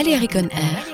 Valérie Conner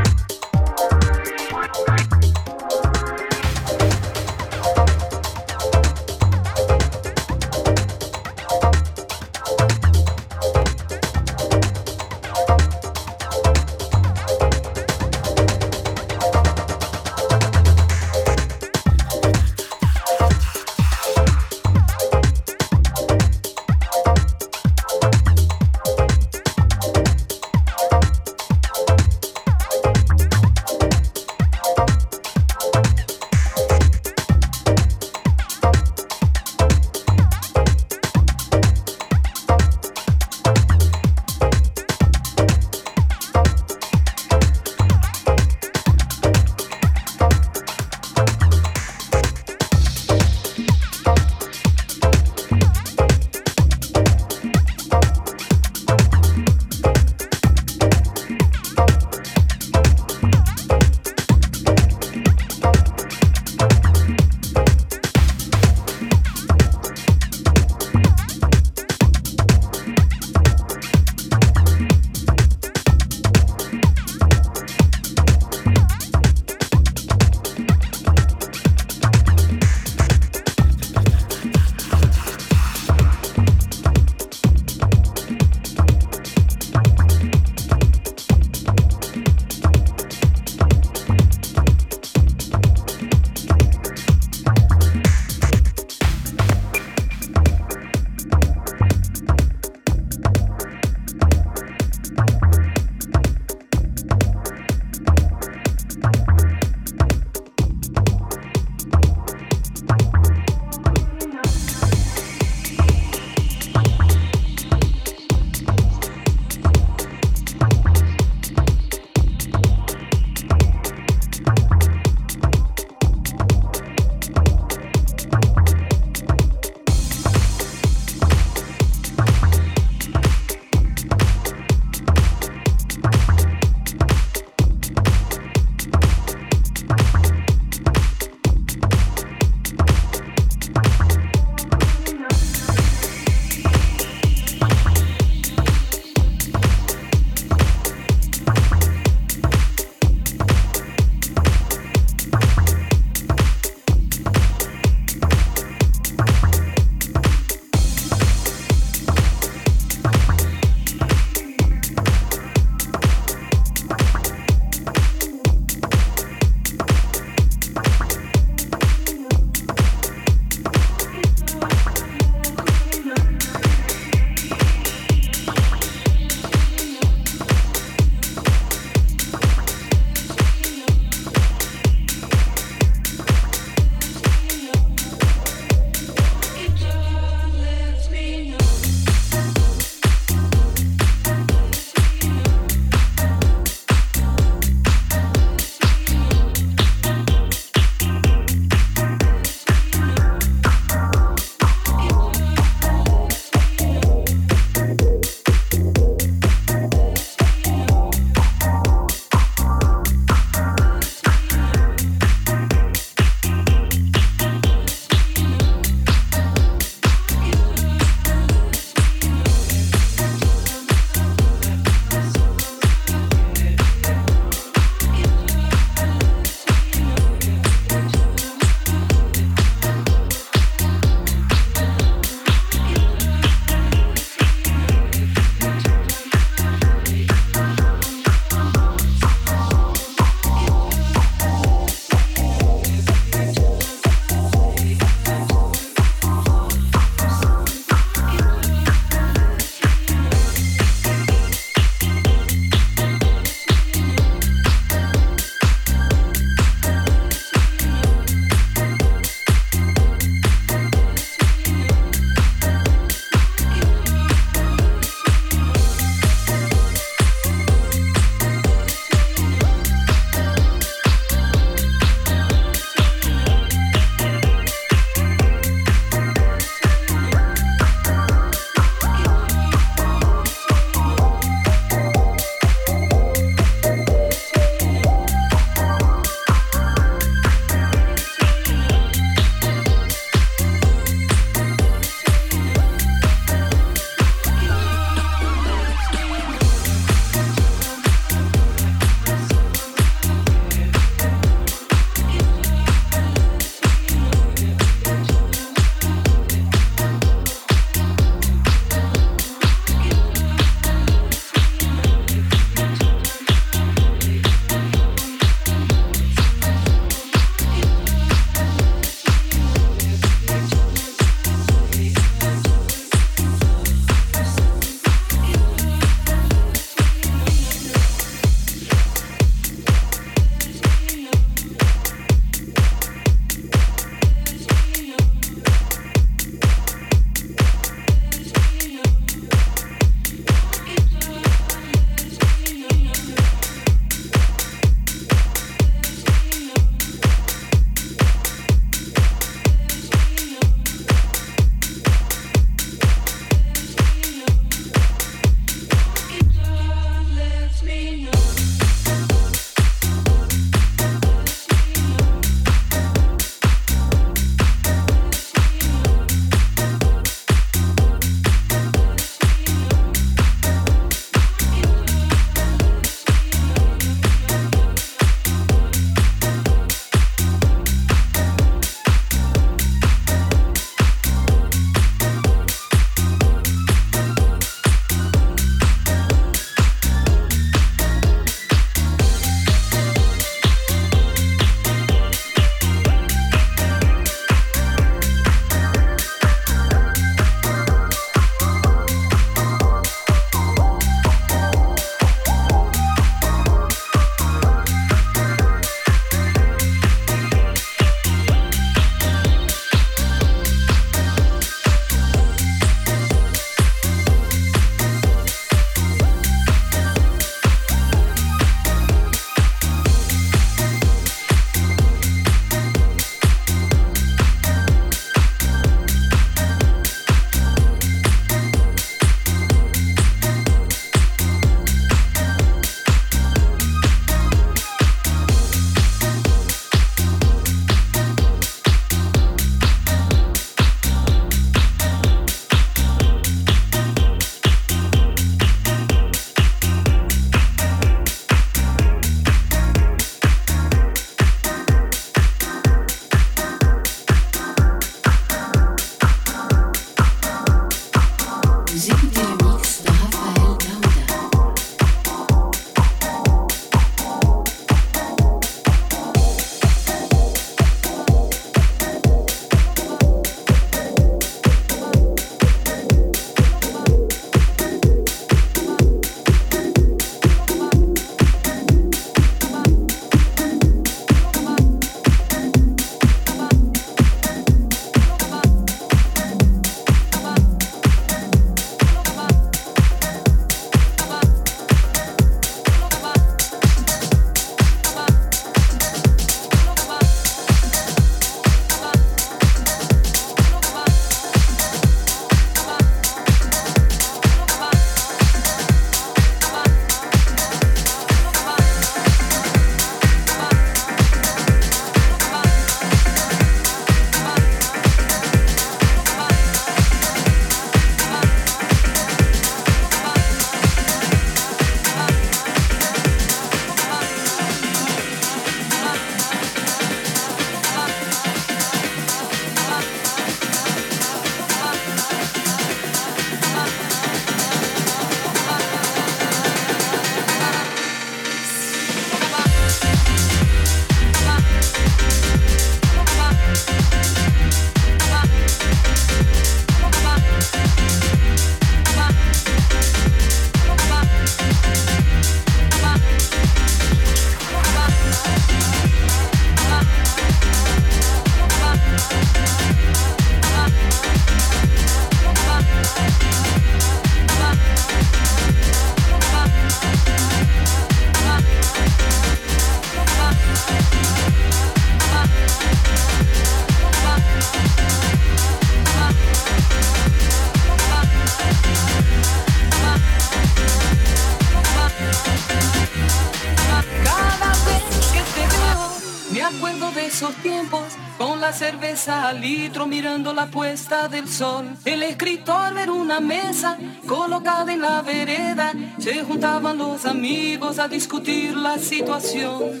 la puesta del sol. El escritor era una mesa colocada en la vereda. Se juntaban los amigos a discutir la situación.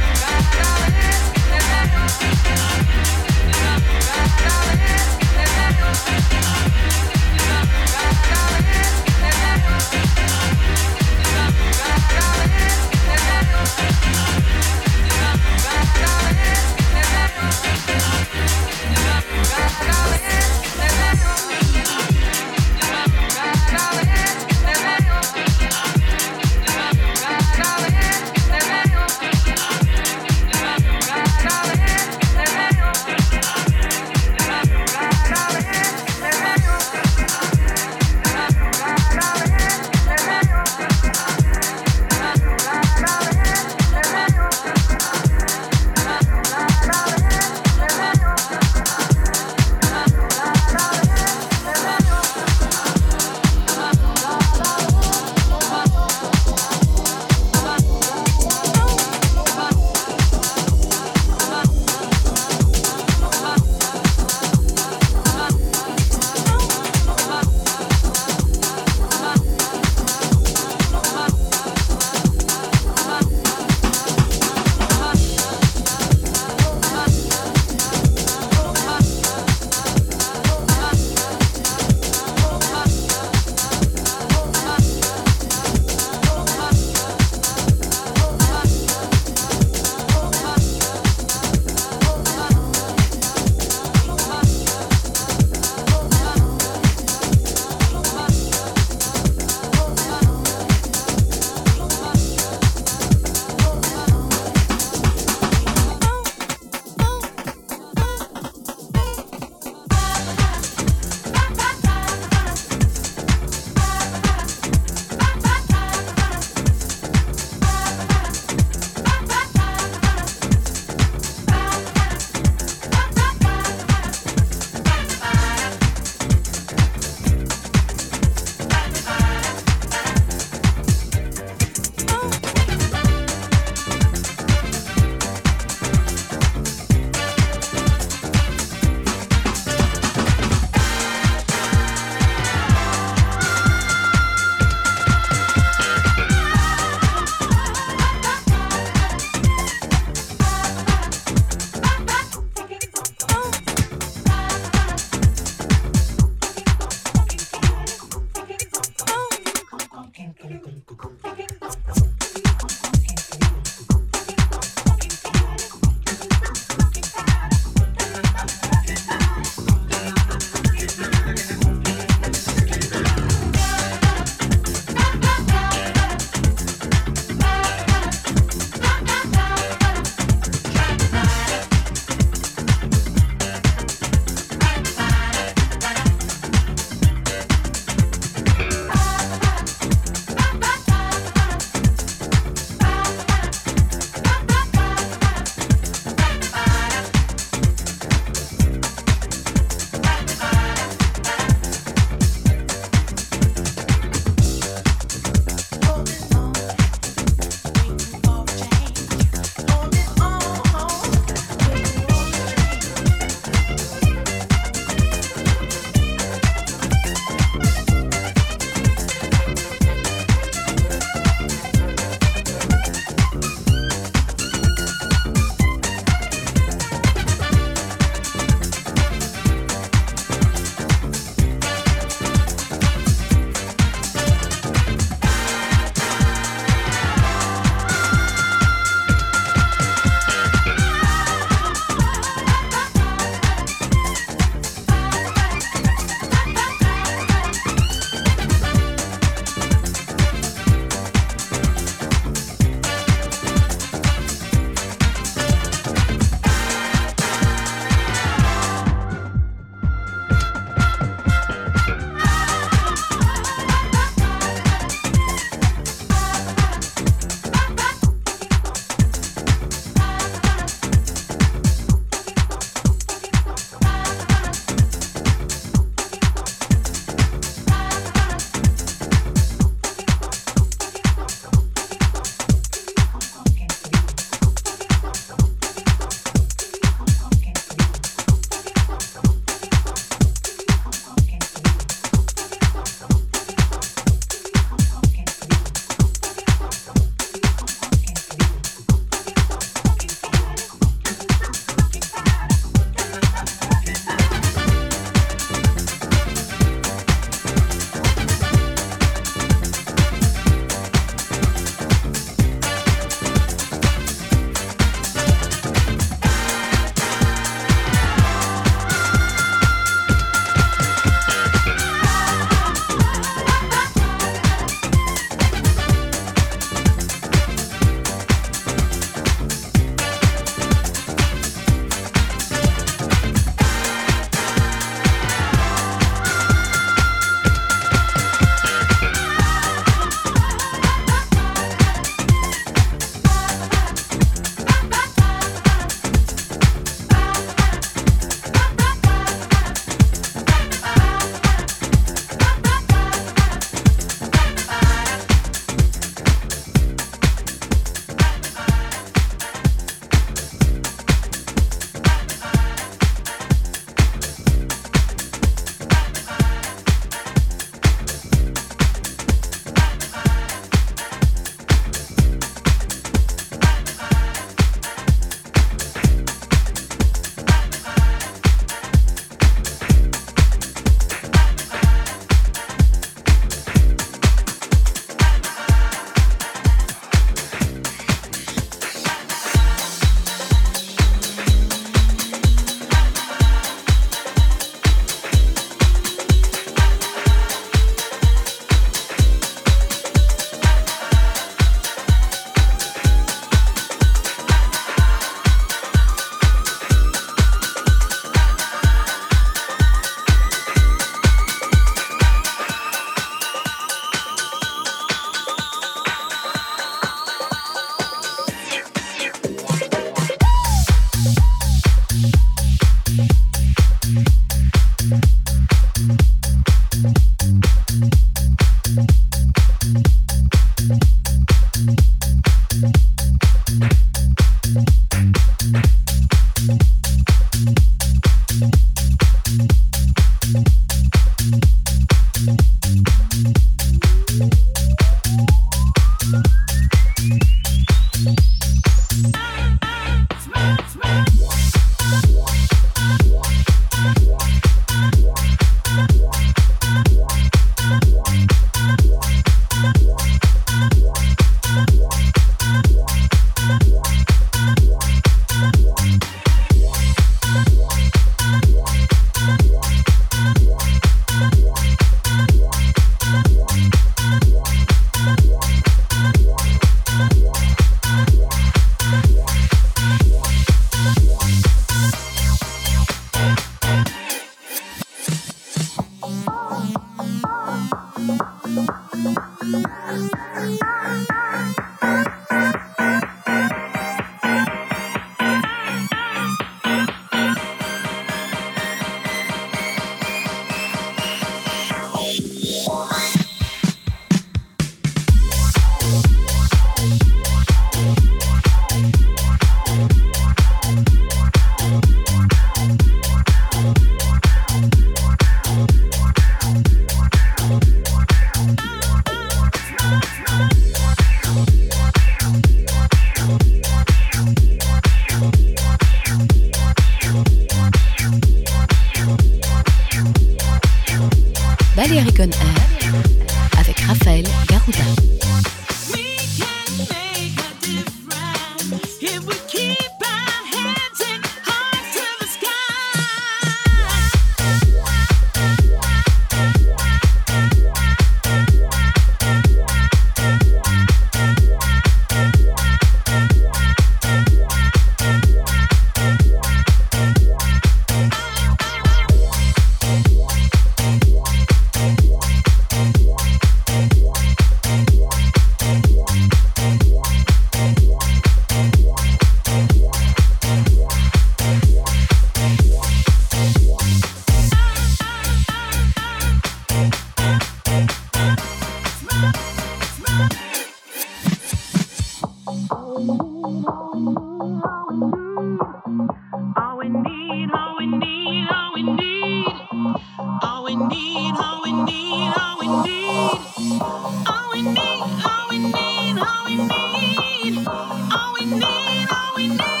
we know.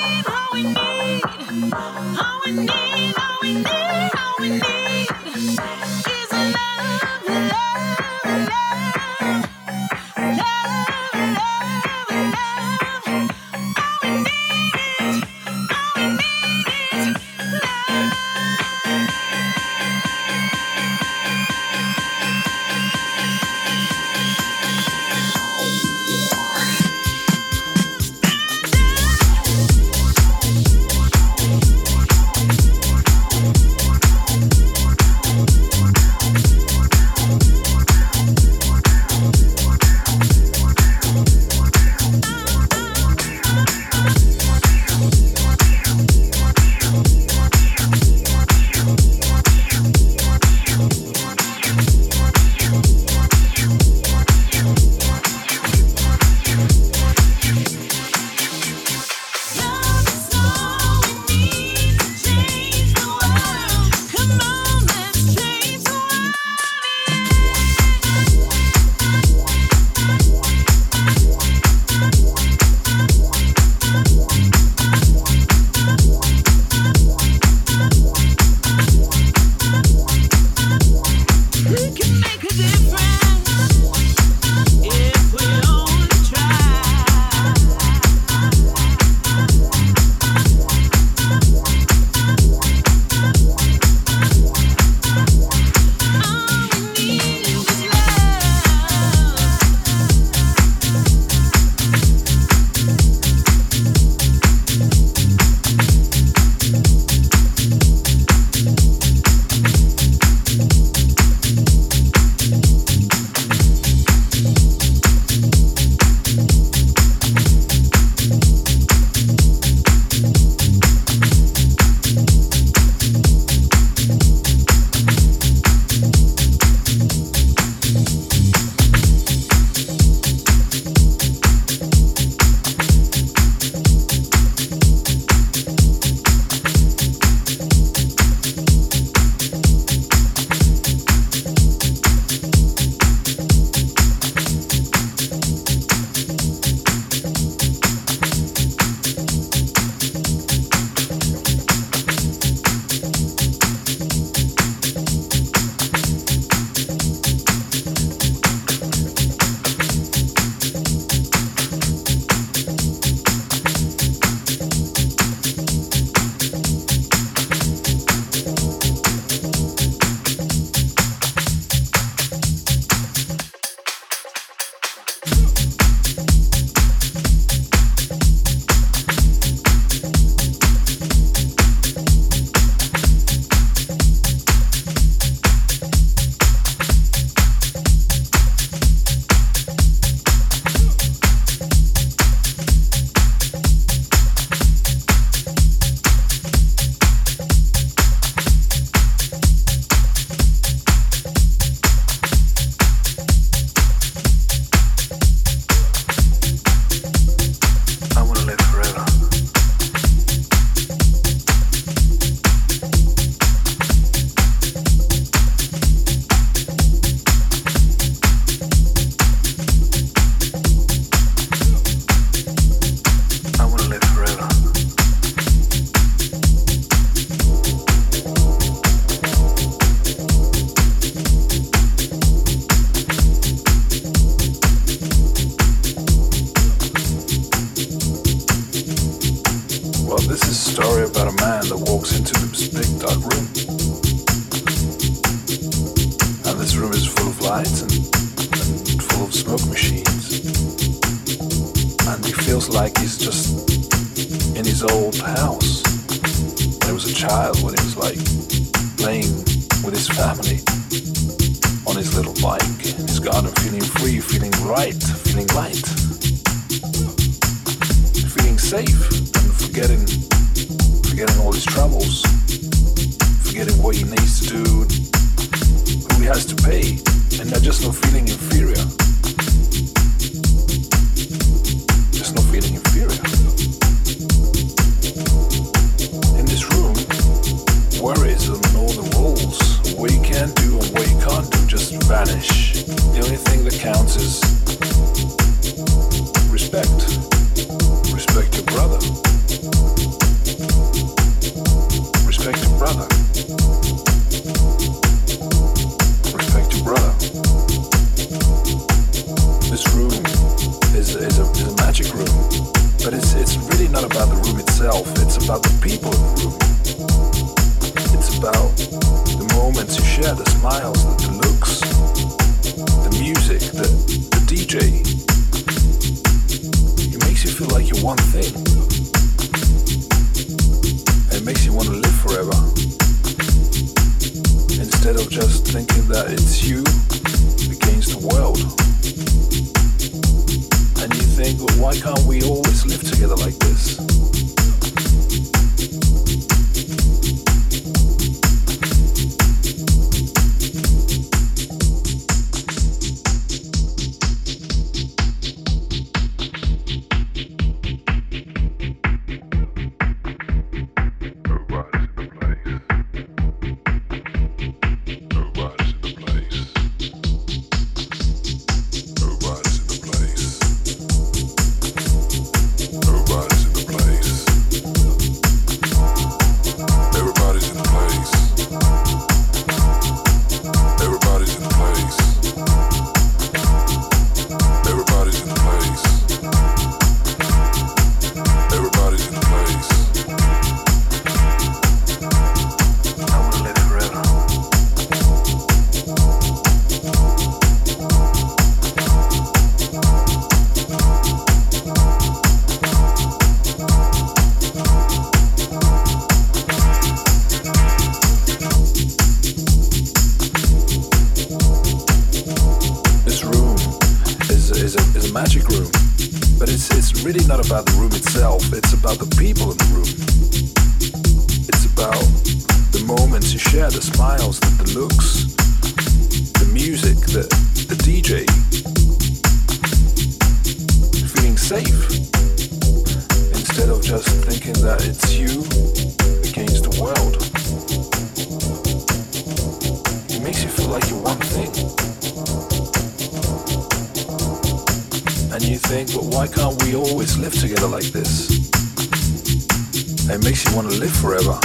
It makes you want to live forever.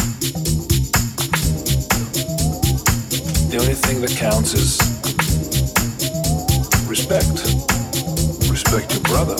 The only thing that counts is respect. Respect your brother.